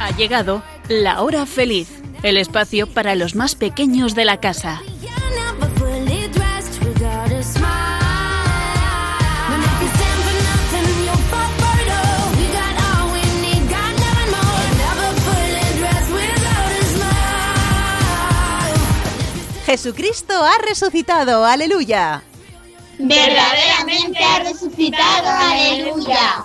Ha llegado la hora feliz, el espacio para los más pequeños de la casa. Jesucristo ha resucitado, aleluya. Verdaderamente ha resucitado, aleluya.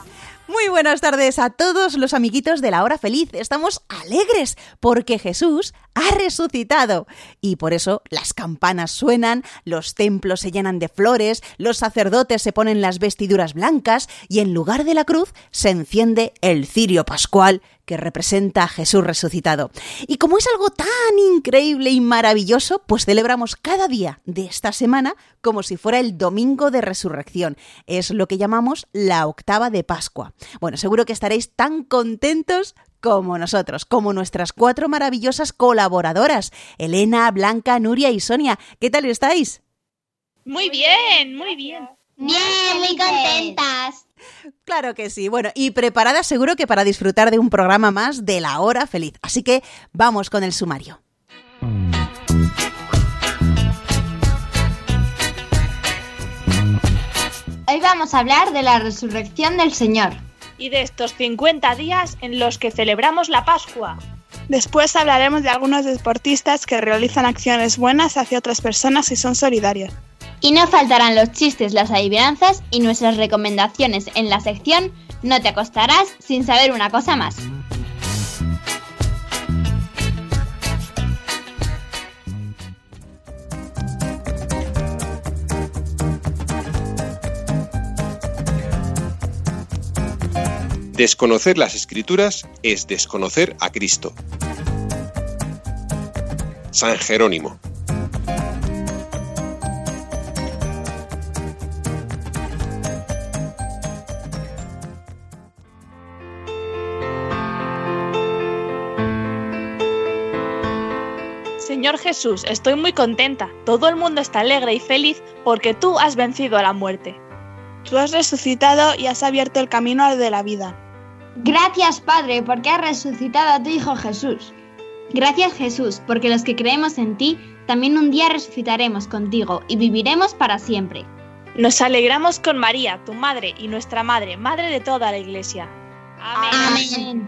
Muy buenas tardes a todos los amiguitos de la hora feliz. Estamos alegres porque Jesús ha resucitado. Y por eso las campanas suenan, los templos se llenan de flores, los sacerdotes se ponen las vestiduras blancas y en lugar de la cruz se enciende el cirio pascual que representa a Jesús resucitado. Y como es algo tan increíble y maravilloso, pues celebramos cada día de esta semana como si fuera el domingo de resurrección. Es lo que llamamos la octava de Pascua. Bueno, seguro que estaréis tan contentos como nosotros, como nuestras cuatro maravillosas colaboradoras, Elena, Blanca, Nuria y Sonia. ¿Qué tal estáis? Muy bien, muy bien. Bien, muy contentas. Claro que sí. Bueno, y preparada seguro que para disfrutar de un programa más de la hora feliz. Así que vamos con el sumario. Hoy vamos a hablar de la resurrección del Señor. Y de estos 50 días en los que celebramos la Pascua. Después hablaremos de algunos deportistas que realizan acciones buenas hacia otras personas y son solidarios. Y no faltarán los chistes, las adivinanzas y nuestras recomendaciones en la sección No te acostarás sin saber una cosa más. Desconocer las escrituras es desconocer a Cristo. San Jerónimo. Señor Jesús, estoy muy contenta. Todo el mundo está alegre y feliz porque tú has vencido a la muerte. Tú has resucitado y has abierto el camino al de la vida. Gracias Padre porque has resucitado a tu Hijo Jesús. Gracias Jesús porque los que creemos en ti también un día resucitaremos contigo y viviremos para siempre. Nos alegramos con María, tu madre y nuestra madre, madre de toda la iglesia. Amén.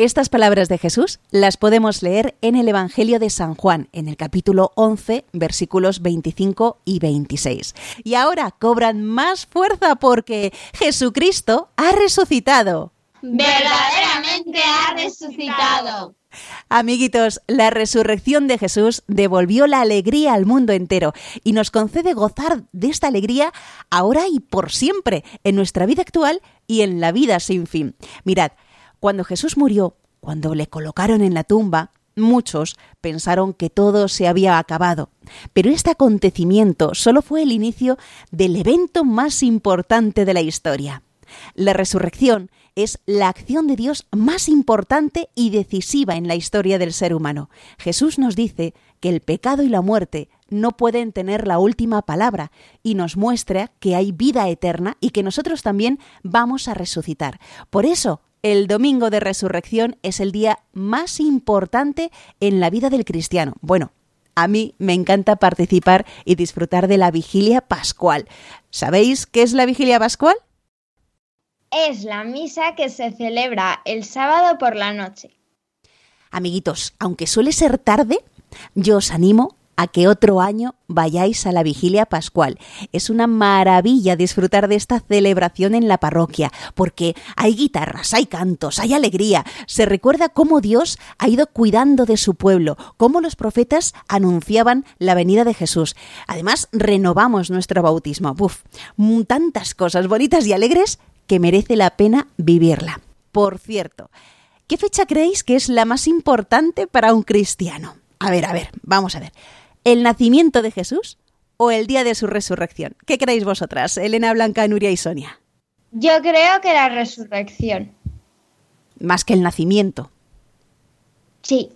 Estas palabras de Jesús las podemos leer en el Evangelio de San Juan, en el capítulo 11, versículos 25 y 26. Y ahora cobran más fuerza porque Jesucristo ha resucitado. Verdaderamente ha resucitado. Amiguitos, la resurrección de Jesús devolvió la alegría al mundo entero y nos concede gozar de esta alegría ahora y por siempre, en nuestra vida actual y en la vida sin fin. Mirad, cuando Jesús murió, cuando le colocaron en la tumba, muchos pensaron que todo se había acabado. Pero este acontecimiento solo fue el inicio del evento más importante de la historia. La resurrección es la acción de Dios más importante y decisiva en la historia del ser humano. Jesús nos dice que el pecado y la muerte no pueden tener la última palabra y nos muestra que hay vida eterna y que nosotros también vamos a resucitar. Por eso, el domingo de resurrección es el día más importante en la vida del cristiano. Bueno, a mí me encanta participar y disfrutar de la vigilia pascual. ¿Sabéis qué es la vigilia pascual? Es la misa que se celebra el sábado por la noche. Amiguitos, aunque suele ser tarde, yo os animo a que otro año vayáis a la vigilia pascual. Es una maravilla disfrutar de esta celebración en la parroquia, porque hay guitarras, hay cantos, hay alegría. Se recuerda cómo Dios ha ido cuidando de su pueblo, cómo los profetas anunciaban la venida de Jesús. Además, renovamos nuestro bautismo. Uf, tantas cosas bonitas y alegres que merece la pena vivirla. Por cierto, ¿qué fecha creéis que es la más importante para un cristiano? A ver, a ver, vamos a ver. ¿El nacimiento de Jesús o el día de su resurrección? ¿Qué creéis vosotras, Elena Blanca, Nuria y Sonia? Yo creo que la resurrección. Más que el nacimiento. Sí.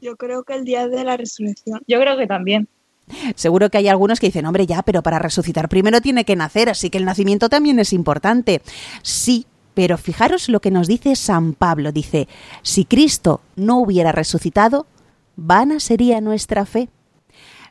Yo creo que el día de la resurrección. Yo creo que también. Seguro que hay algunos que dicen, hombre, ya, pero para resucitar primero tiene que nacer, así que el nacimiento también es importante. Sí, pero fijaros lo que nos dice San Pablo. Dice, si Cristo no hubiera resucitado, vana sería nuestra fe.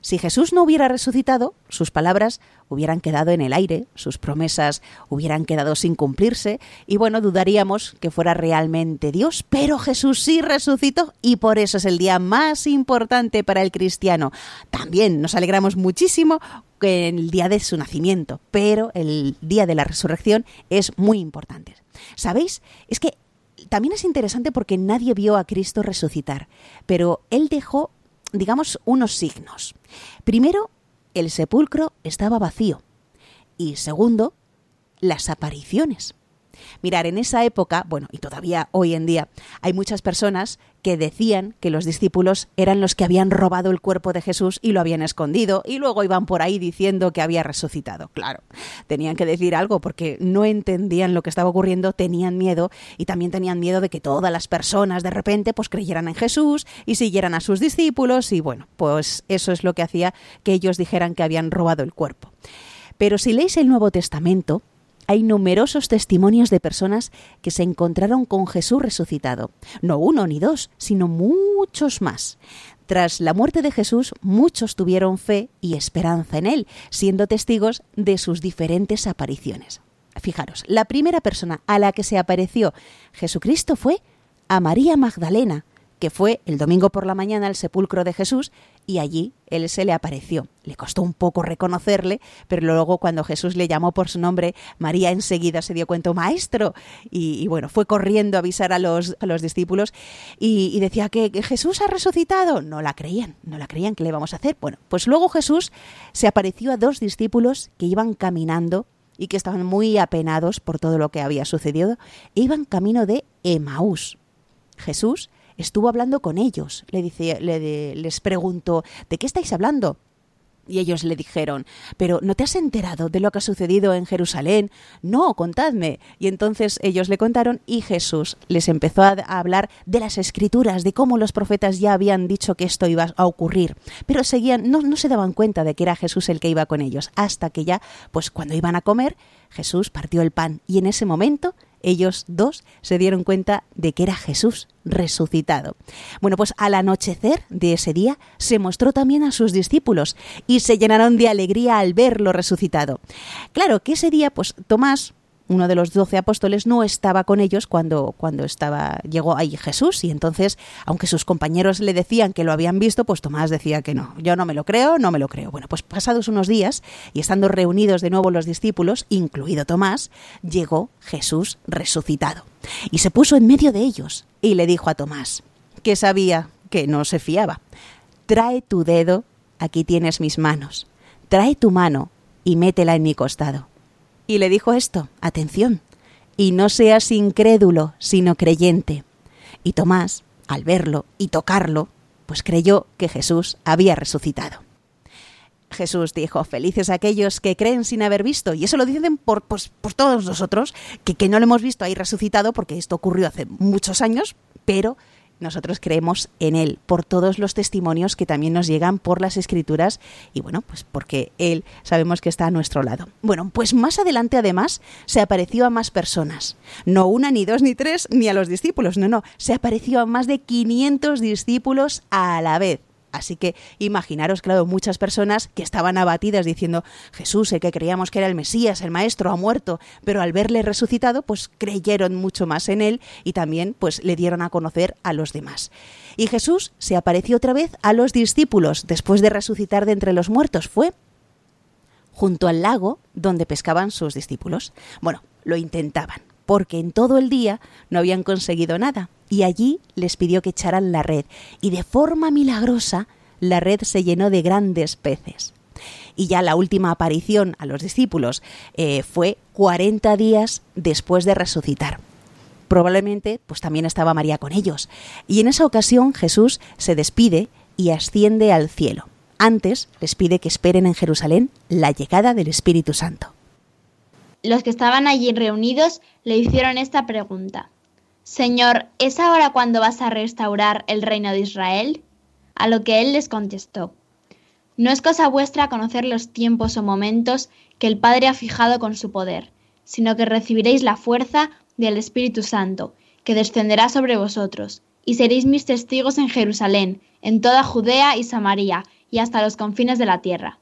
Si Jesús no hubiera resucitado, sus palabras hubieran quedado en el aire, sus promesas hubieran quedado sin cumplirse, y bueno, dudaríamos que fuera realmente Dios, pero Jesús sí resucitó y por eso es el día más importante para el cristiano. También nos alegramos muchísimo en el día de su nacimiento, pero el día de la resurrección es muy importante. ¿Sabéis? Es que también es interesante porque nadie vio a Cristo resucitar, pero Él dejó digamos, unos signos. Primero, el sepulcro estaba vacío. Y segundo, las apariciones. Mirar, en esa época, bueno, y todavía hoy en día, hay muchas personas que decían que los discípulos eran los que habían robado el cuerpo de Jesús y lo habían escondido y luego iban por ahí diciendo que había resucitado. Claro, tenían que decir algo porque no entendían lo que estaba ocurriendo, tenían miedo y también tenían miedo de que todas las personas de repente pues creyeran en Jesús y siguieran a sus discípulos y bueno, pues eso es lo que hacía que ellos dijeran que habían robado el cuerpo. Pero si leéis el Nuevo Testamento, hay numerosos testimonios de personas que se encontraron con Jesús resucitado. No uno ni dos, sino muchos más. Tras la muerte de Jesús, muchos tuvieron fe y esperanza en él, siendo testigos de sus diferentes apariciones. Fijaros, la primera persona a la que se apareció Jesucristo fue a María Magdalena, que fue el domingo por la mañana al sepulcro de Jesús y allí él se le apareció. Le costó un poco reconocerle, pero luego cuando Jesús le llamó por su nombre, María enseguida se dio cuenta, maestro, y, bueno, fue corriendo a avisar a los, a los discípulos y, decía que, Jesús ha resucitado. No la creían, no la creían, ¿qué le vamos a hacer? Bueno, pues luego Jesús se apareció a dos discípulos que iban caminando y que estaban muy apenados por todo lo que había sucedido, e iban camino de Emaús. Jesús estuvo hablando con ellos. Le dice, les preguntó, ¿de qué estáis hablando? Y ellos le dijeron, ¿pero no te has enterado de lo que ha sucedido en Jerusalén? No, contadme. Y entonces ellos le contaron y Jesús les empezó a hablar de las escrituras, de cómo los profetas ya habían dicho que esto iba a ocurrir. Pero seguían, no, no se daban cuenta de que era Jesús el que iba con ellos, hasta que ya, pues cuando iban a comer, Jesús partió el pan y en ese momento ellos dos se dieron cuenta de que era Jesús resucitado. Bueno, pues al anochecer de ese día se mostró también a sus discípulos y se llenaron de alegría al verlo resucitado. Claro que ese día, pues Tomás, uno de los doce apóstoles no estaba con ellos cuando, cuando estaba, llegó ahí Jesús. Y entonces, aunque sus compañeros le decían que lo habían visto, pues Tomás decía que no, yo no me lo creo, no me lo creo. Bueno, pues pasados unos días y estando reunidos de nuevo los discípulos, incluido Tomás, llegó Jesús resucitado. Y se puso en medio de ellos y le dijo a Tomás, que sabía que no se fiaba, trae tu dedo, aquí tienes mis manos, trae tu mano y métela en mi costado y le dijo esto, atención, y no seas incrédulo, sino creyente. Y Tomás, al verlo y tocarlo, pues creyó que Jesús había resucitado. Jesús dijo, felices aquellos que creen sin haber visto. Y eso lo dicen por, pues, por todos nosotros, que, que no lo hemos visto ahí resucitado, porque esto ocurrió hace muchos años, pero nosotros creemos en Él por todos los testimonios que también nos llegan por las escrituras y bueno, pues porque Él sabemos que está a nuestro lado. Bueno, pues más adelante además se apareció a más personas, no una, ni dos, ni tres, ni a los discípulos, no, no, se apareció a más de 500 discípulos a la vez. Así que imaginaros, claro, muchas personas que estaban abatidas diciendo, Jesús, el que creíamos que era el Mesías, el Maestro, ha muerto, pero al verle resucitado, pues creyeron mucho más en él y también pues le dieron a conocer a los demás. Y Jesús se apareció otra vez a los discípulos después de resucitar de entre los muertos. Fue junto al lago donde pescaban sus discípulos. Bueno, lo intentaban, porque en todo el día no habían conseguido nada, y allí les pidió que echaran la red, y de forma milagrosa la red se llenó de grandes peces. Y ya la última aparición a los discípulos eh, fue 40 días después de resucitar. Probablemente, pues también estaba María con ellos. Y en esa ocasión Jesús se despide y asciende al cielo. Antes les pide que esperen en Jerusalén la llegada del Espíritu Santo. Los que estaban allí reunidos le hicieron esta pregunta. Señor, ¿es ahora cuando vas a restaurar el reino de Israel? A lo que él les contestó. No es cosa vuestra conocer los tiempos o momentos que el Padre ha fijado con su poder, sino que recibiréis la fuerza del Espíritu Santo, que descenderá sobre vosotros, y seréis mis testigos en Jerusalén, en toda Judea y Samaria, y hasta los confines de la tierra.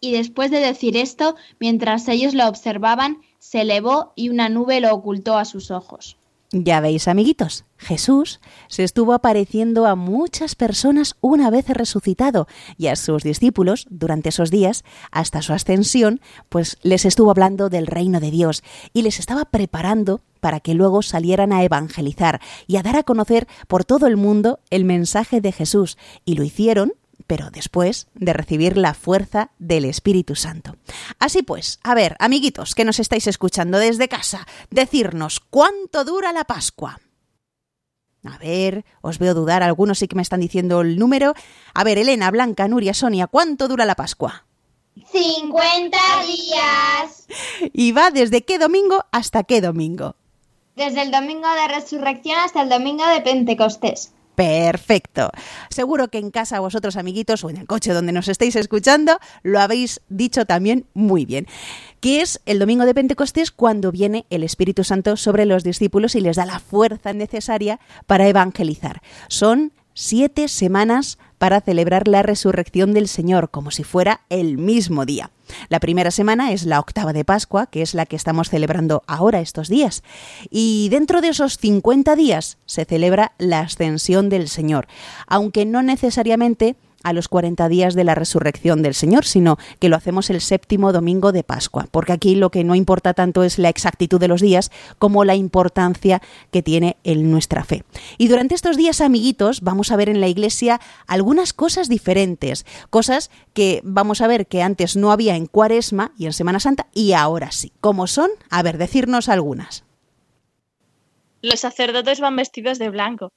Y después de decir esto, mientras ellos lo observaban, se elevó y una nube lo ocultó a sus ojos. Ya veis, amiguitos, Jesús se estuvo apareciendo a muchas personas una vez resucitado y a sus discípulos durante esos días, hasta su ascensión, pues les estuvo hablando del reino de Dios y les estaba preparando para que luego salieran a evangelizar y a dar a conocer por todo el mundo el mensaje de Jesús. Y lo hicieron pero después de recibir la fuerza del Espíritu Santo. Así pues, a ver, amiguitos que nos estáis escuchando desde casa, decirnos cuánto dura la Pascua. A ver, os veo dudar, algunos sí que me están diciendo el número. A ver, Elena, Blanca, Nuria, Sonia, ¿cuánto dura la Pascua? 50 días. ¿Y va desde qué domingo hasta qué domingo? Desde el domingo de resurrección hasta el domingo de Pentecostés. Perfecto. Seguro que en casa vosotros, amiguitos, o en el coche donde nos estéis escuchando, lo habéis dicho también muy bien. Que es el domingo de Pentecostés cuando viene el Espíritu Santo sobre los discípulos y les da la fuerza necesaria para evangelizar. Son siete semanas para celebrar la resurrección del Señor, como si fuera el mismo día. La primera semana es la octava de Pascua, que es la que estamos celebrando ahora estos días. Y dentro de esos 50 días se celebra la ascensión del Señor, aunque no necesariamente a los 40 días de la resurrección del Señor, sino que lo hacemos el séptimo domingo de Pascua, porque aquí lo que no importa tanto es la exactitud de los días como la importancia que tiene en nuestra fe. Y durante estos días, amiguitos, vamos a ver en la iglesia algunas cosas diferentes, cosas que vamos a ver que antes no había en Cuaresma y en Semana Santa y ahora sí. ¿Cómo son? A ver, decirnos algunas. Los sacerdotes van vestidos de blanco.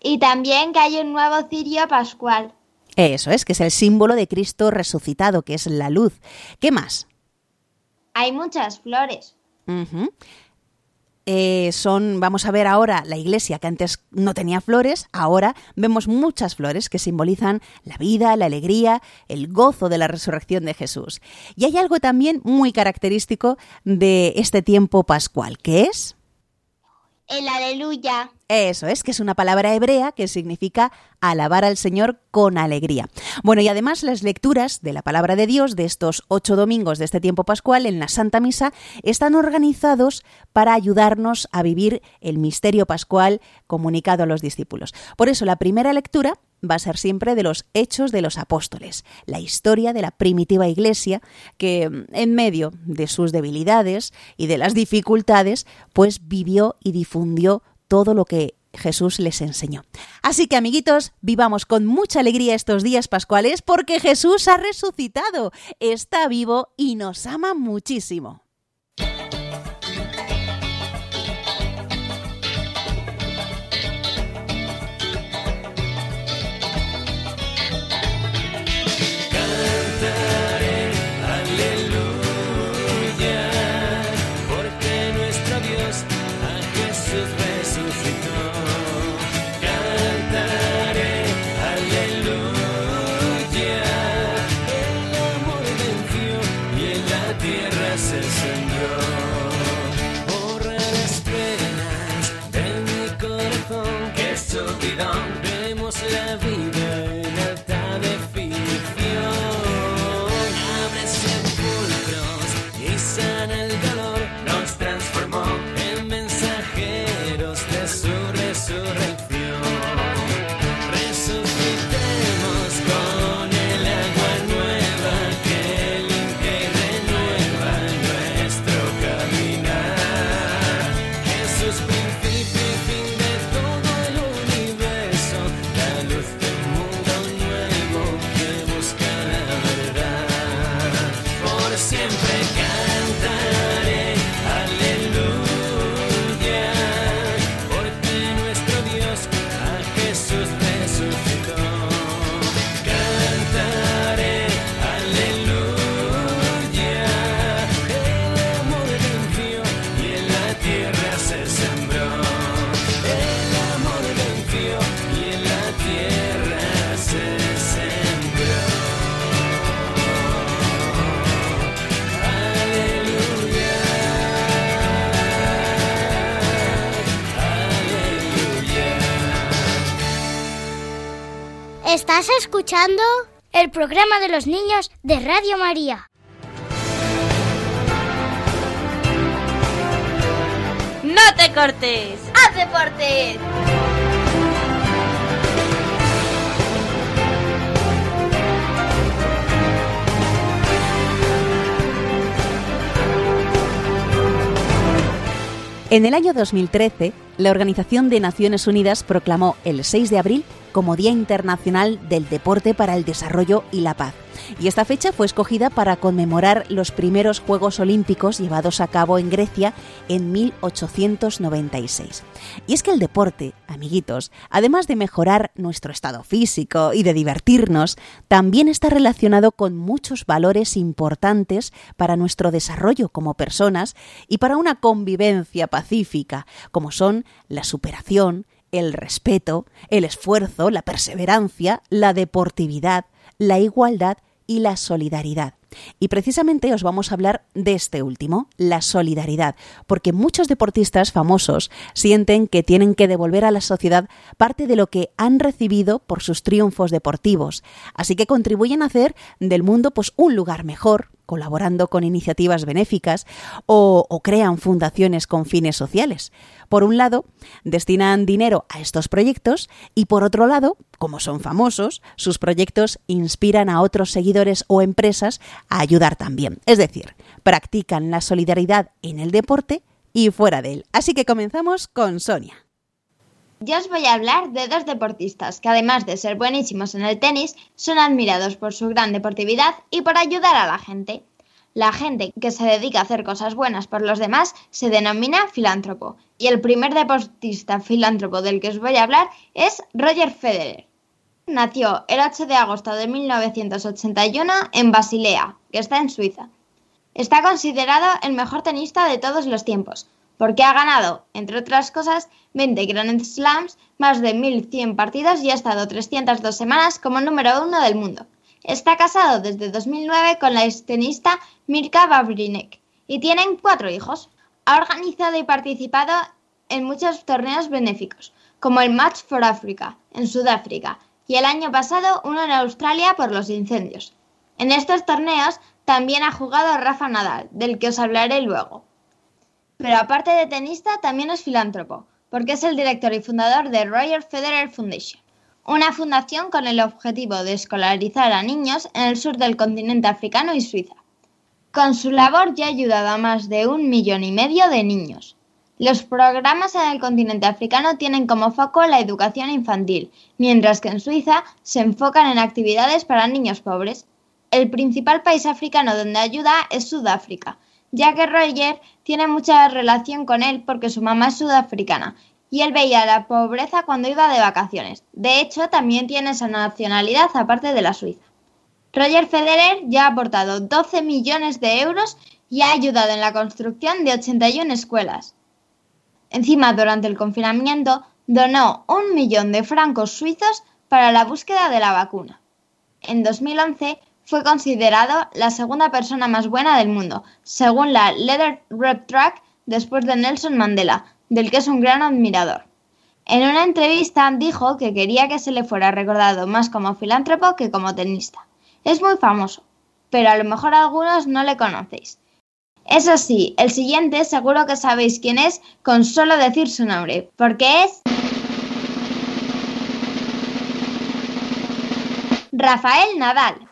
Y también que hay un nuevo cirio pascual. Eso es, que es el símbolo de Cristo resucitado, que es la luz. ¿Qué más? Hay muchas flores. Eh, son, vamos a ver ahora la iglesia que antes no tenía flores, ahora vemos muchas flores que simbolizan la vida, la alegría, el gozo de la resurrección de Jesús. Y hay algo también muy característico de este tiempo pascual, que es el aleluya. Eso es, que es una palabra hebrea que significa alabar al Señor con alegría. Bueno, y además las lecturas de la palabra de Dios de estos ocho domingos de este tiempo pascual en la Santa Misa están organizados para ayudarnos a vivir el misterio pascual comunicado a los discípulos. Por eso la primera lectura va a ser siempre de los hechos de los apóstoles, la historia de la primitiva iglesia que en medio de sus debilidades y de las dificultades, pues vivió y difundió todo lo que Jesús les enseñó. Así que amiguitos, vivamos con mucha alegría estos días pascuales porque Jesús ha resucitado, está vivo y nos ama muchísimo. El programa de los niños de Radio María. ¡No te cortes! ¡Haz deportes! En el año 2013, la Organización de Naciones Unidas proclamó el 6 de abril como Día Internacional del Deporte para el Desarrollo y la Paz. Y esta fecha fue escogida para conmemorar los primeros Juegos Olímpicos llevados a cabo en Grecia en 1896. Y es que el deporte, amiguitos, además de mejorar nuestro estado físico y de divertirnos, también está relacionado con muchos valores importantes para nuestro desarrollo como personas y para una convivencia pacífica, como son la superación, el respeto, el esfuerzo, la perseverancia, la deportividad, la igualdad y la solidaridad. Y precisamente os vamos a hablar de este último, la solidaridad, porque muchos deportistas famosos sienten que tienen que devolver a la sociedad parte de lo que han recibido por sus triunfos deportivos, así que contribuyen a hacer del mundo pues un lugar mejor, colaborando con iniciativas benéficas o, crean fundaciones con fines sociales. Por un lado, destinan dinero a estos proyectos y por otro lado, como son famosos, sus proyectos inspiran a otros seguidores o empresas a ayudar también. Es decir, practican la solidaridad en el deporte y fuera de él. Así que comenzamos con Sonia. Yo os voy a hablar de dos deportistas que además de ser buenísimos en el tenis, son admirados por su gran deportividad y por ayudar a la gente. La gente que se dedica a hacer cosas buenas por los demás se denomina filántropo. Y el primer deportista filántropo del que os voy a hablar es Roger Federer. Nació el 8 de agosto de 1981 en Basilea, que está en Suiza. Está considerado el mejor tenista de todos los tiempos, porque ha ganado, entre otras cosas, 20 Grand Slams, más de 1.100 partidos y ha estado 302 semanas como número uno del mundo. Está casado desde 2009 con la extenista Mirka Babrinek y tienen cuatro hijos. Ha organizado y participado en muchos torneos benéficos, como el Match for Africa en Sudáfrica y el año pasado uno en Australia por los incendios. En estos torneos también ha jugado Rafa Nadal, del que os hablaré luego. Pero aparte de tenista, también es filántropo, porque es el director y fundador de Roger Federer Foundation una fundación con el objetivo de escolarizar a niños en el sur del continente africano y Suiza. Con su labor ya ha ayudado a más de un millón y medio de niños. Los programas en el continente africano tienen como foco la educación infantil, mientras que en Suiza se enfocan en actividades para niños pobres. El principal país africano donde ayuda es Sudáfrica, ya que Roger tiene mucha relación con él porque su mamá es sudafricana y él veía la pobreza cuando iba de vacaciones. De hecho, también tiene esa nacionalidad aparte de la Suiza. Roger Federer ya ha aportado 12 millones de euros y ha ayudado en la construcción de 81 escuelas. Encima, durante el confinamiento, donó un millón de francos suizos para la búsqueda de la vacuna. En 2011 fue considerado la segunda persona más buena del mundo, según la Leather Rep Track después de Nelson Mandela, del que es un gran admirador. En una entrevista dijo que quería que se le fuera recordado más como filántropo que como tenista. Es muy famoso, pero a lo mejor algunos no le conocéis. Eso sí, el siguiente seguro que sabéis quién es con solo decir su nombre, porque es... Rafael Nadal.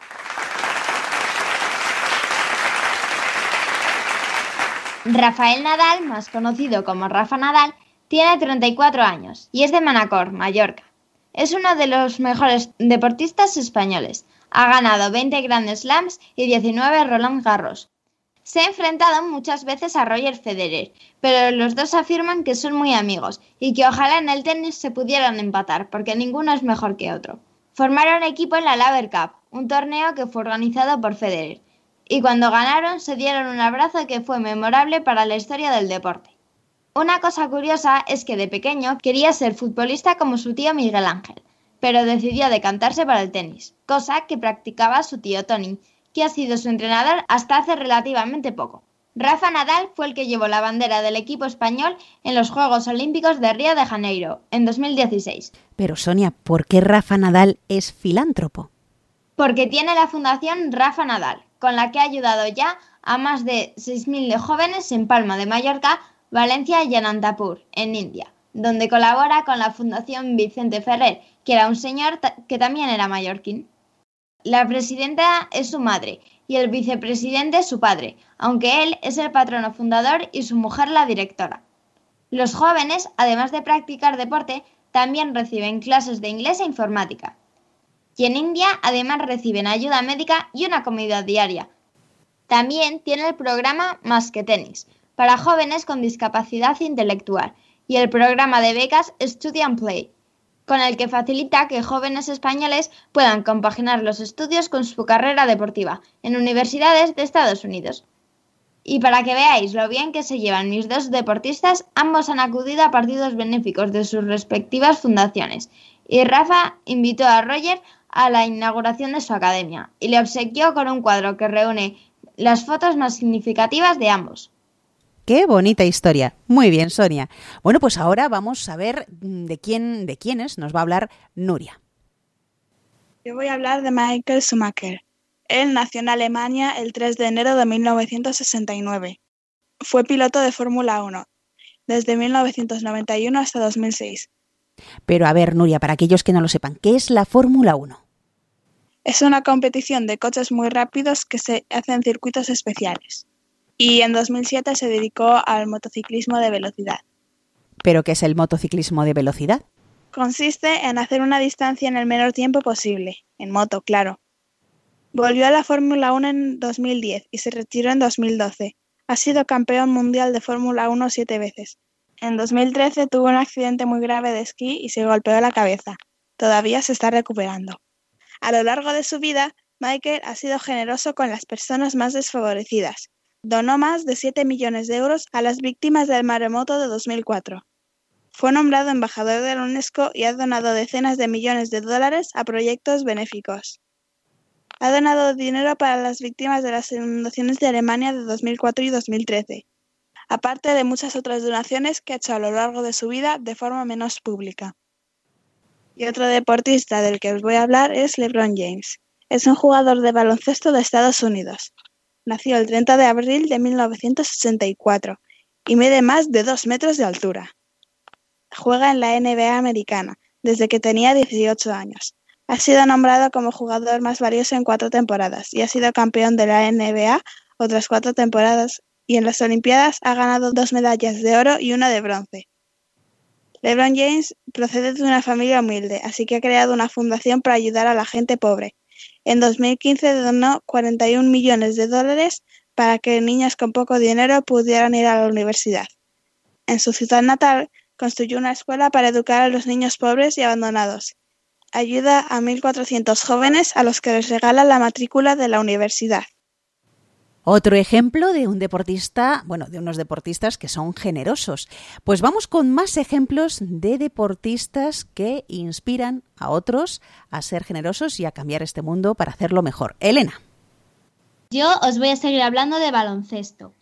Rafael Nadal, más conocido como Rafa Nadal, tiene 34 años y es de Manacor, Mallorca. Es uno de los mejores deportistas españoles. Ha ganado 20 Grand Slams y 19 Roland Garros. Se ha enfrentado muchas veces a Roger Federer, pero los dos afirman que son muy amigos y que ojalá en el tenis se pudieran empatar, porque ninguno es mejor que otro. Formaron equipo en la Laver Cup, un torneo que fue organizado por Federer, y cuando ganaron se dieron un abrazo que fue memorable para la historia del deporte. Una cosa curiosa es que de pequeño quería ser futbolista como su tío Miguel Ángel, pero decidió decantarse para el tenis, cosa que practicaba su tío Tony, que ha sido su entrenador hasta hace relativamente poco. Rafa Nadal fue el que llevó la bandera del equipo español en los Juegos Olímpicos de Río de Janeiro en 2016. Pero Sonia, ¿por qué Rafa Nadal es filántropo? Porque tiene la Fundación Rafa Nadal, con la que ha ayudado ya a más de 6.000 jóvenes en Palma de Mallorca, Valencia y Anantapur, en India, donde colabora con la Fundación Vicente Ferrer, que era un señor que también era mallorquín. La presidenta es su madre y el vicepresidente su padre, aunque él es el patrono fundador y su mujer la directora. Los jóvenes, además de practicar deporte, también reciben clases de inglés e informática. Y en India además reciben ayuda médica y una comida diaria. También tiene el programa Más que Tenis, para jóvenes con discapacidad intelectual, y el programa de becas Study Play, con el que facilita que jóvenes españoles puedan compaginar los estudios con su carrera deportiva en universidades de Estados Unidos. Y para que veáis lo bien que se llevan mis dos deportistas, ambos han acudido a partidos benéficos de sus respectivas fundaciones. Y Rafa invitó a Roger a la inauguración de su academia y le obsequió con un cuadro que reúne las fotos más significativas de ambos. Qué bonita historia. Muy bien, Sonia. Bueno, pues ahora vamos a ver de quién, de quiénes nos va a hablar Nuria. Yo voy a hablar de Michael Schumacher. Él nació en Alemania el 3 de enero de 1969. Fue piloto de Fórmula 1 desde 1991 hasta 2006. Pero a ver, Nuria, para aquellos que no lo sepan, ¿qué es la Fórmula 1? Es una competición de coches muy rápidos que se hace en circuitos especiales. Y en 2007 se dedicó al motociclismo de velocidad. ¿Pero qué es el motociclismo de velocidad? Consiste en hacer una distancia en el menor tiempo posible, en moto, claro. Volvió a la Fórmula 1 en 2010 y se retiró en 2012. Ha sido campeón mundial de Fórmula 1 siete veces. En 2013 tuvo un accidente muy grave de esquí y se golpeó la cabeza. Todavía se está recuperando. A lo largo de su vida, Michael ha sido generoso con las personas más desfavorecidas. Donó más de 7 millones de euros a las víctimas del maremoto de 2004. Fue nombrado embajador de la UNESCO y ha donado decenas de millones de dólares a proyectos benéficos. Ha donado dinero para las víctimas de las inundaciones de Alemania de 2004 y 2013, aparte de muchas otras donaciones que ha hecho a lo largo de su vida de forma menos pública. Y otro deportista del que os voy a hablar es LeBron James. Es un jugador de baloncesto de Estados Unidos. Nació el 30 de abril de 1964 y mide más de 2 metros de altura. Juega en la NBA americana desde que tenía 18 años. Ha sido nombrado como jugador más valioso en cuatro temporadas y ha sido campeón de la NBA otras cuatro temporadas y en las Olimpiadas ha ganado dos medallas de oro y una de bronce. LeBron James procede de una familia humilde, así que ha creado una fundación para ayudar a la gente pobre. En 2015 donó 41 millones de dólares para que niños con poco dinero pudieran ir a la universidad. En su ciudad natal construyó una escuela para educar a los niños pobres y abandonados ayuda a 1.400 jóvenes a los que les regala la matrícula de la universidad. Otro ejemplo de un deportista, bueno, de unos deportistas que son generosos. Pues vamos con más ejemplos de deportistas que inspiran a otros a ser generosos y a cambiar este mundo para hacerlo mejor. Elena. Yo os voy a seguir hablando de baloncesto.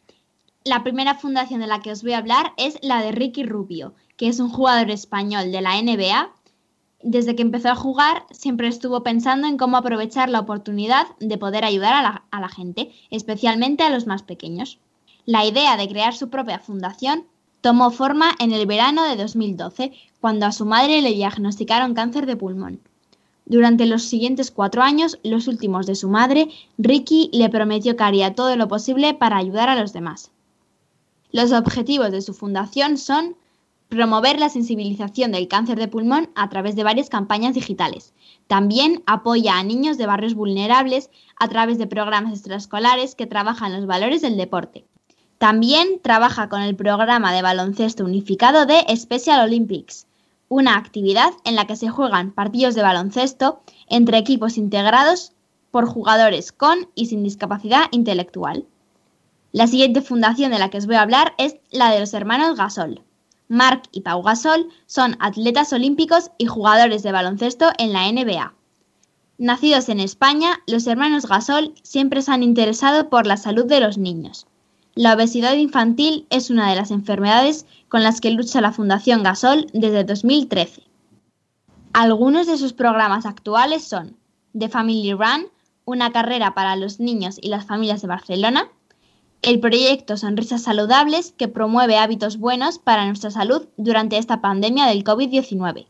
La primera fundación de la que os voy a hablar es la de Ricky Rubio, que es un jugador español de la NBA desde que empezó a jugar, siempre estuvo pensando en cómo aprovechar la oportunidad de poder ayudar a la, gente, especialmente a los más pequeños. La idea de crear su propia fundación tomó forma en el verano de 2012, cuando a su madre le diagnosticaron cáncer de pulmón. Durante los siguientes cuatro años, los últimos de su madre, Ricky le prometió que haría todo lo posible para ayudar a los demás. Los objetivos de su fundación son promover la sensibilización del cáncer de pulmón a través de varias campañas digitales. También apoya a niños de barrios vulnerables a través de programas extraescolares que trabajan los valores del deporte. También trabaja con el programa de baloncesto unificado de Special Olympics, una actividad en la que se juegan partidos de baloncesto entre equipos integrados por jugadores con y sin discapacidad intelectual. La siguiente fundación de la que os voy a hablar es la de los hermanos Gasol. Mark y Pau Gasol son atletas olímpicos y jugadores de baloncesto en la NBA. Nacidos en España, los hermanos Gasol siempre se han interesado por la salud de los niños. La obesidad infantil es una de las enfermedades con las que lucha la Fundación Gasol desde 2013. Algunos de sus programas actuales son The Family Run, una carrera para los niños y las familias de Barcelona, el proyecto Sonrisas Saludables, que promueve hábitos buenos para nuestra salud durante esta pandemia del COVID-19.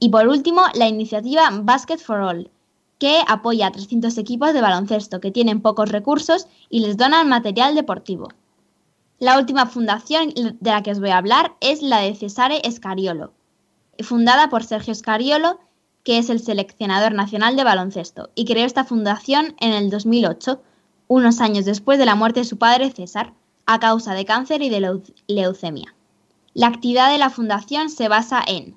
Y por último, la iniciativa Basket for All, que apoya a 300 equipos de baloncesto que tienen pocos recursos y les donan material deportivo. La última fundación de la que os voy a hablar es la de Cesare Scariolo, fundada por Sergio Scariolo, que es el seleccionador nacional de baloncesto, y creó esta fundación en el 2008, unos años después de la muerte de su padre César, a causa de cáncer y de leucemia. La actividad de la fundación se basa en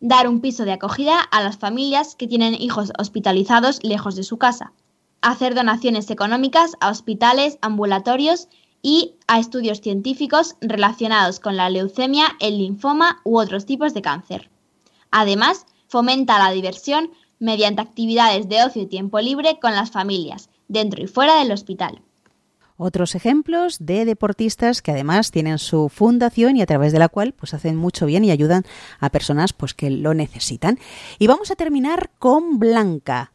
dar un piso de acogida a las familias que tienen hijos hospitalizados lejos de su casa, hacer donaciones económicas a hospitales, ambulatorios y a estudios científicos relacionados con la leucemia, el linfoma u otros tipos de cáncer. Además, fomenta la diversión mediante actividades de ocio y tiempo libre con las familias, dentro y fuera del hospital otros ejemplos de deportistas que además tienen su fundación y a través de la cual pues hacen mucho bien y ayudan a personas pues que lo necesitan. Y vamos a terminar con Blanca.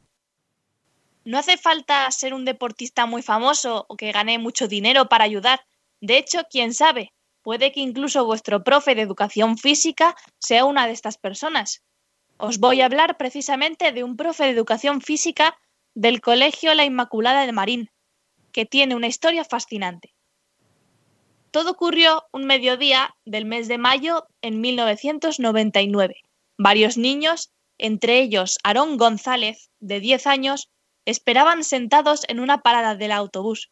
No hace falta ser un deportista muy famoso o que gane mucho dinero para ayudar. De hecho, quién sabe, puede que incluso vuestro profe de educación física sea una de estas personas. Os voy a hablar precisamente de un profe de educación física del Colegio La Inmaculada de Marín, que tiene una historia fascinante. Todo ocurrió un mediodía del mes de mayo en 1999. Varios niños, entre ellos Aarón González, de 10 años, esperaban sentados en una parada del autobús,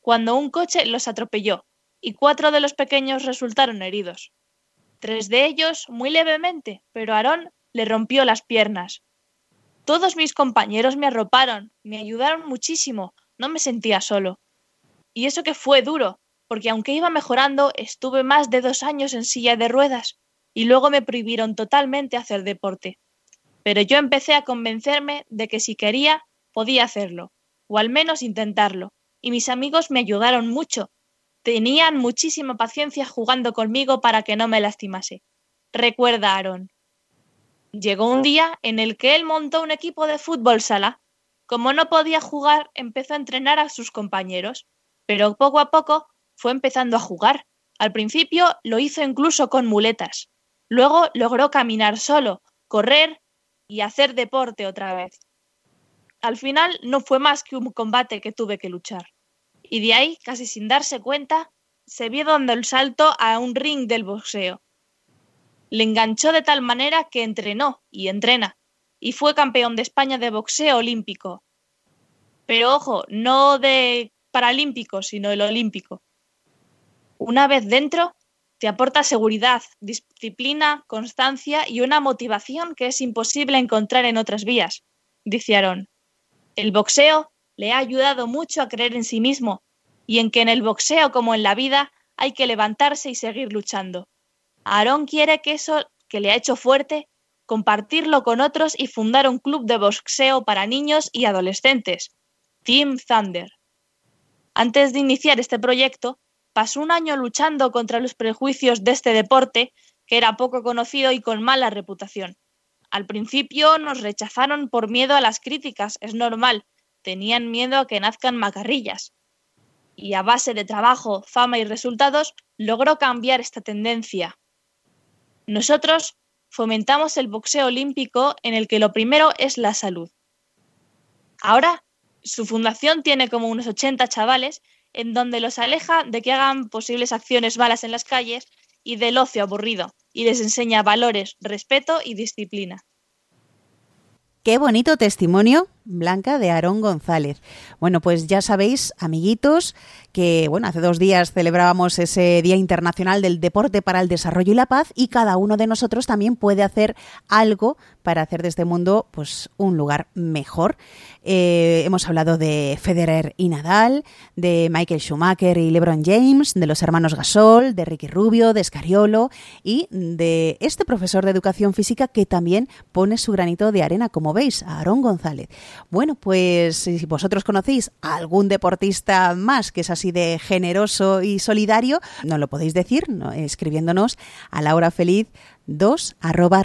cuando un coche los atropelló y cuatro de los pequeños resultaron heridos. Tres de ellos muy levemente, pero Aarón le rompió las piernas. Todos mis compañeros me arroparon, me ayudaron muchísimo, no me sentía solo. Y eso que fue duro, porque aunque iba mejorando, estuve más de dos años en silla de ruedas y luego me prohibieron totalmente hacer deporte. Pero yo empecé a convencerme de que si quería, podía hacerlo, o al menos intentarlo, y mis amigos me ayudaron mucho. Tenían muchísima paciencia jugando conmigo para que no me lastimase. Recuerda, Aaron. Llegó un día en el que él montó un equipo de fútbol sala como no podía jugar, empezó a entrenar a sus compañeros, pero poco a poco fue empezando a jugar. Al principio lo hizo incluso con muletas. Luego logró caminar solo, correr y hacer deporte otra vez. Al final no fue más que un combate que tuve que luchar. Y de ahí, casi sin darse cuenta, se vio dando el salto a un ring del boxeo. Le enganchó de tal manera que entrenó y entrena, y fue campeón de España de boxeo olímpico. Pero ojo, no de paralímpico, sino el olímpico. Una vez dentro, te aporta seguridad, disciplina, constancia y una motivación que es imposible encontrar en otras vías, dice Aarón. El boxeo le ha ayudado mucho a creer en sí mismo y en que en el boxeo como en la vida hay que levantarse y seguir luchando. Aarón quiere que eso que le ha hecho fuerte compartirlo con otros y fundar un club de boxeo para niños y adolescentes, Team Thunder. Antes de iniciar este proyecto, pasó un año luchando contra los prejuicios de este deporte, que era poco conocido y con mala reputación. Al principio nos rechazaron por miedo a las críticas, es normal, tenían miedo a que nazcan macarrillas. Y a base de trabajo, fama y resultados, logró cambiar esta tendencia. Nosotros fomentamos el boxeo olímpico en el que lo primero es la salud. Ahora, su fundación tiene como unos 80 chavales en donde los aleja de que hagan posibles acciones malas en las calles y del ocio aburrido, y les enseña valores, respeto y disciplina. Qué bonito testimonio, Blanca, de Aarón González. Bueno, pues ya sabéis, amiguitos, que bueno, hace dos días celebrábamos ese Día Internacional del Deporte para el Desarrollo y la Paz y cada uno de nosotros también puede hacer algo para hacer de este mundo pues un lugar mejor. Eh, hemos hablado de Federer y Nadal, de Michael Schumacher y LeBron James, de los hermanos Gasol, de Ricky Rubio, de Scariolo y de este profesor de educación física que también pone su granito de arena, como veis, Aarón González. Bueno, pues si vosotros conocéis a algún deportista más que es así de generoso y solidario, no lo podéis decir ¿no? escribiéndonos a la hora feliz 2 arroba.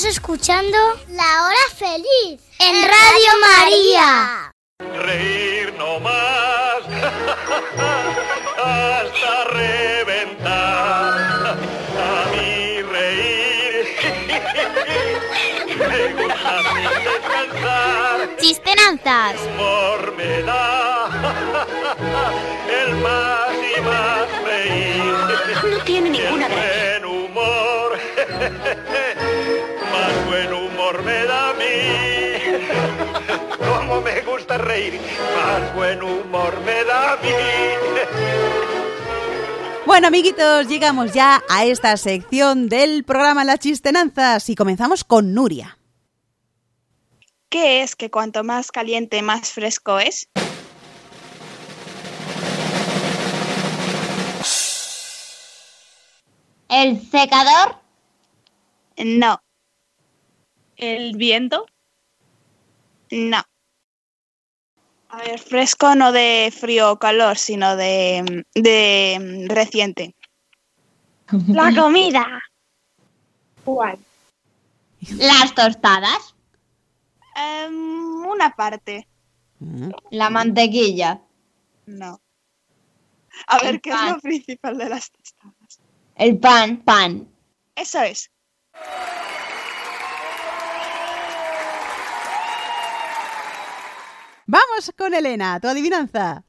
Estás escuchando La Hora Feliz en Radio María. Reír no más hasta reventar. A mí reír me gusta sin descansar. Chistenanzas. Humor me da el más y más reír. No tiene ninguna gracia. buen humor, Como me gusta reír, más buen humor me da a mí. Bueno, amiguitos, llegamos ya a esta sección del programa Las Chistenanzas y comenzamos con Nuria. ¿Qué es que cuanto más caliente, más fresco es? ¿El secador? No, ¿El viento? no. A ver, fresco no de frío o calor, sino de, de mm, reciente. La comida. ¿Cuál? ¿Las tostadas? Em, una parte. Mm. ¿La mantequilla? No. A El ver, ¿qué es lo principal de las tostadas? ¿El pan? Pan. Eso es. Vamos con Elena, tu adivinanza.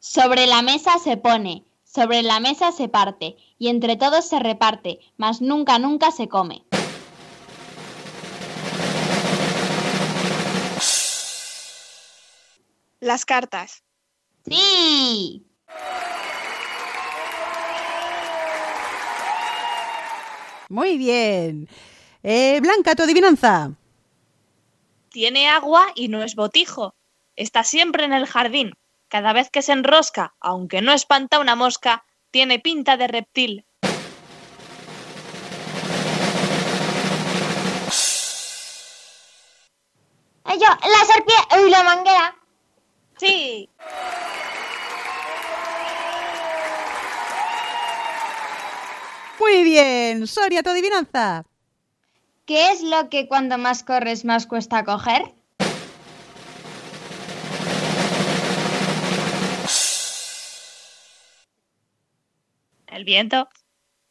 Sobre la mesa se pone, sobre la mesa se parte, y entre todos se reparte, mas nunca, nunca se come. Las cartas. ¡Sí! Muy bien. Eh, Blanca, tu adivinanza. Tiene agua y no es botijo. Está siempre en el jardín. Cada vez que se enrosca, aunque no espanta una mosca, tiene pinta de reptil. ¡Ay, yo! ¡La serpiente! ¡Uy, la manguera! Sí. Muy bien. Soria, tu adivinanza. ¿Qué es lo que cuando más corres más cuesta coger? El viento.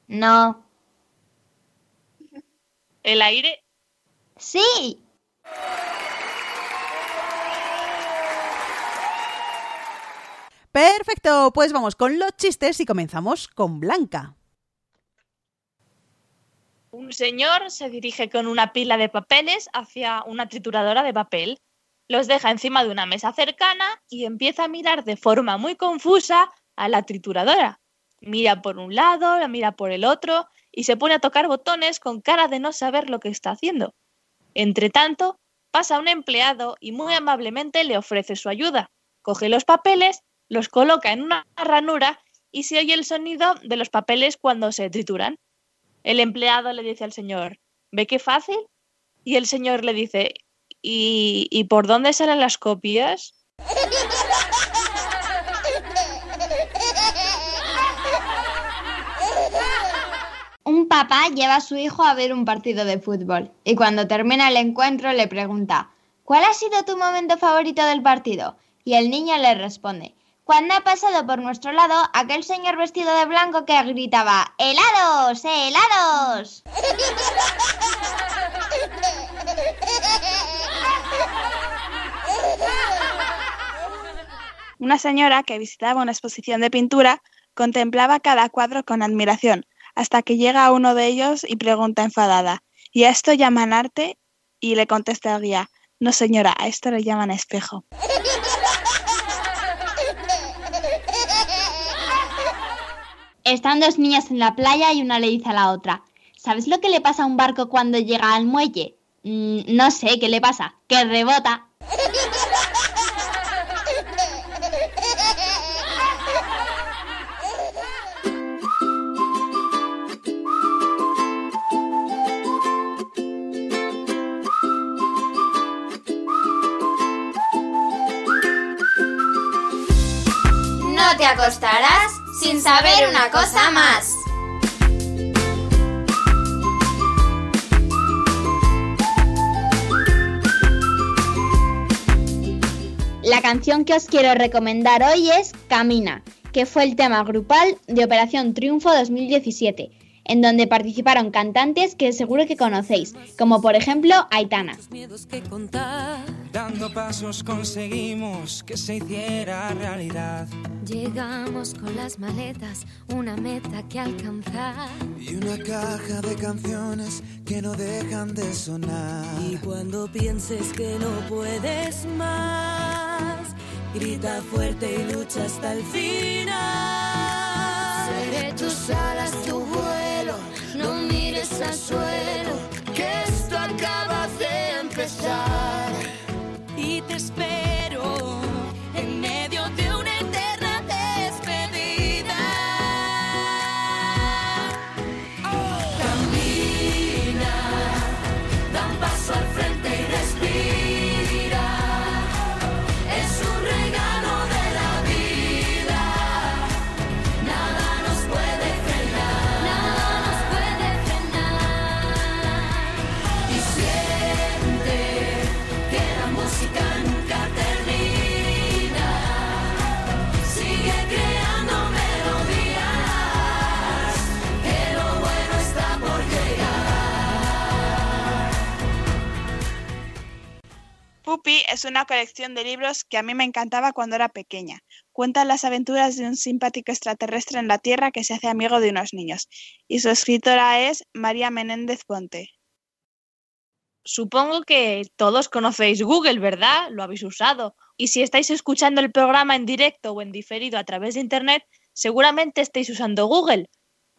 No. ¿El aire? Sí. Perfecto, pues vamos con los chistes y comenzamos con Blanca. Un señor se dirige con una pila de papeles hacia una trituradora de papel. Los deja encima de una mesa cercana y empieza a mirar de forma muy confusa a la trituradora. Mira por un lado, la mira por el otro y se pone a tocar botones con cara de no saber lo que está haciendo. Entre tanto, pasa un empleado y muy amablemente le ofrece su ayuda. Coge los papeles, los coloca en una ranura y se oye el sonido de los papeles cuando se trituran. El empleado le dice al señor, ¿ve qué fácil? Y el señor le dice, ¿y, ¿y por dónde salen las copias? Un papá lleva a su hijo a ver un partido de fútbol y cuando termina el encuentro le pregunta, ¿cuál ha sido tu momento favorito del partido? Y el niño le responde, cuando ha pasado por nuestro lado aquel señor vestido de blanco que gritaba, ¡helados! ¡helados! Una señora que visitaba una exposición de pintura contemplaba cada cuadro con admiración, hasta que llega a uno de ellos y pregunta enfadada, ¿y a esto llaman arte? Y le contesta el guía, no señora, a esto le llaman espejo. Están dos niñas en la playa y una le dice a la otra, ¿sabes lo que le pasa a un barco cuando llega al muelle? "Mm, no sé, ¿qué le pasa? Que rebota. No te acostarás sin saber una cosa más. La canción que os quiero recomendar hoy es Camina, que fue el tema grupal de Operación Triunfo 2017, en donde participaron cantantes que seguro que conocéis, como por ejemplo Aitana. miedos que contar. Dando pasos conseguimos que se hiciera realidad. Llegamos con las maletas, una meta que alcanzar. Y una caja de canciones que no dejan de sonar. Y cuando pienses que no puedes más, grita fuerte y lucha hasta el final. Seré tus alas, tu no que esto acaba de empezar. Es una colección de libros que a mí me encantaba cuando era pequeña. Cuentan las aventuras de un simpático extraterrestre en la Tierra que se hace amigo de unos niños. Y su escritora es María Menéndez Ponte. Supongo que todos conocéis Google, ¿verdad? Lo habéis usado. Y si estáis escuchando el programa en directo o en diferido a través de Internet, seguramente estéis usando Google.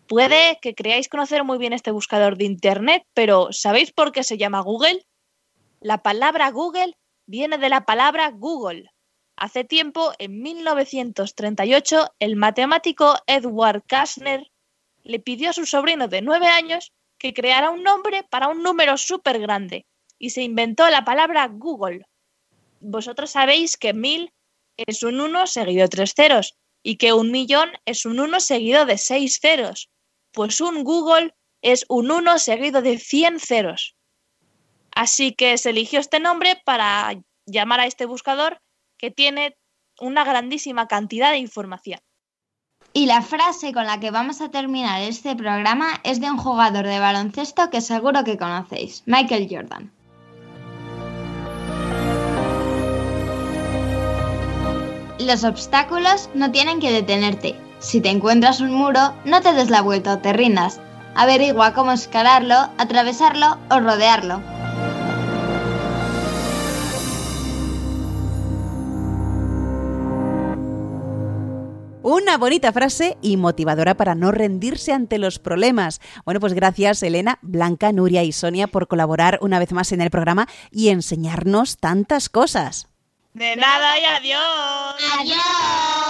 Puede que creáis conocer muy bien este buscador de Internet, pero ¿sabéis por qué se llama Google? La palabra Google viene de la palabra Google. Hace tiempo, en 1938, el matemático Edward Kastner le pidió a su sobrino de nueve años que creara un nombre para un número súper grande y se inventó la palabra Google. Vosotros sabéis que mil es un 1 seguido de tres ceros y que un millón es un 1 seguido de seis ceros. Pues un Google es un 1 seguido de 100 ceros. Así que se eligió este nombre para llamar a este buscador que tiene una grandísima cantidad de información. Y la frase con la que vamos a terminar este programa es de un jugador de baloncesto que seguro que conocéis, Michael Jordan. Los obstáculos no tienen que detenerte. Si te encuentras un muro, no te des la vuelta o te rindas. Averigua cómo escalarlo, atravesarlo o rodearlo. Una bonita frase y motivadora para no rendirse ante los problemas. Bueno, pues gracias Elena, Blanca, Nuria y Sonia por colaborar una vez más en el programa y enseñarnos tantas cosas. De nada y adiós. ¡Adiós!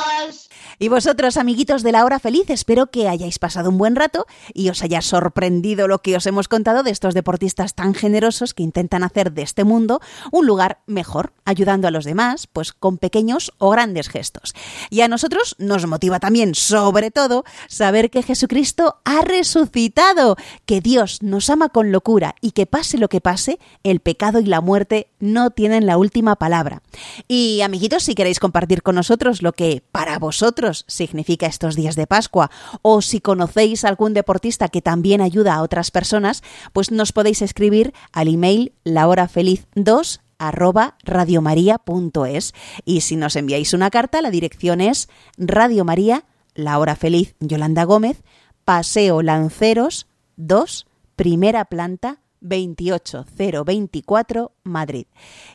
Y vosotros, amiguitos de la hora feliz, espero que hayáis pasado un buen rato y os haya sorprendido lo que os hemos contado de estos deportistas tan generosos que intentan hacer de este mundo un lugar mejor, ayudando a los demás, pues con pequeños o grandes gestos. Y a nosotros nos motiva también, sobre todo, saber que Jesucristo ha resucitado, que Dios nos ama con locura y que pase lo que pase, el pecado y la muerte no tienen la última palabra. Y amiguitos, si queréis compartir con nosotros lo que para vosotros significa estos días de Pascua, o si conocéis algún deportista que también ayuda a otras personas, pues nos podéis escribir al email lahorafeliz2 arroba y si nos enviáis una carta la dirección es Radio María, La Hora Feliz Yolanda Gómez, Paseo Lanceros 2, primera planta 28024 Madrid.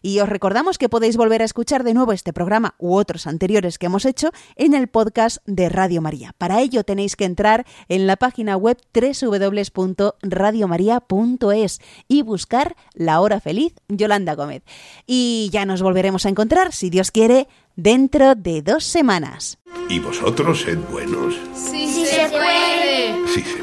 Y os recordamos que podéis volver a escuchar de nuevo este programa u otros anteriores que hemos hecho en el podcast de Radio María. Para ello tenéis que entrar en la página web www.radiomaria.es y buscar La Hora Feliz Yolanda Gómez. Y ya nos volveremos a encontrar, si Dios quiere, dentro de dos semanas. Y vosotros sed buenos. Sí, se puede. Sí se puede.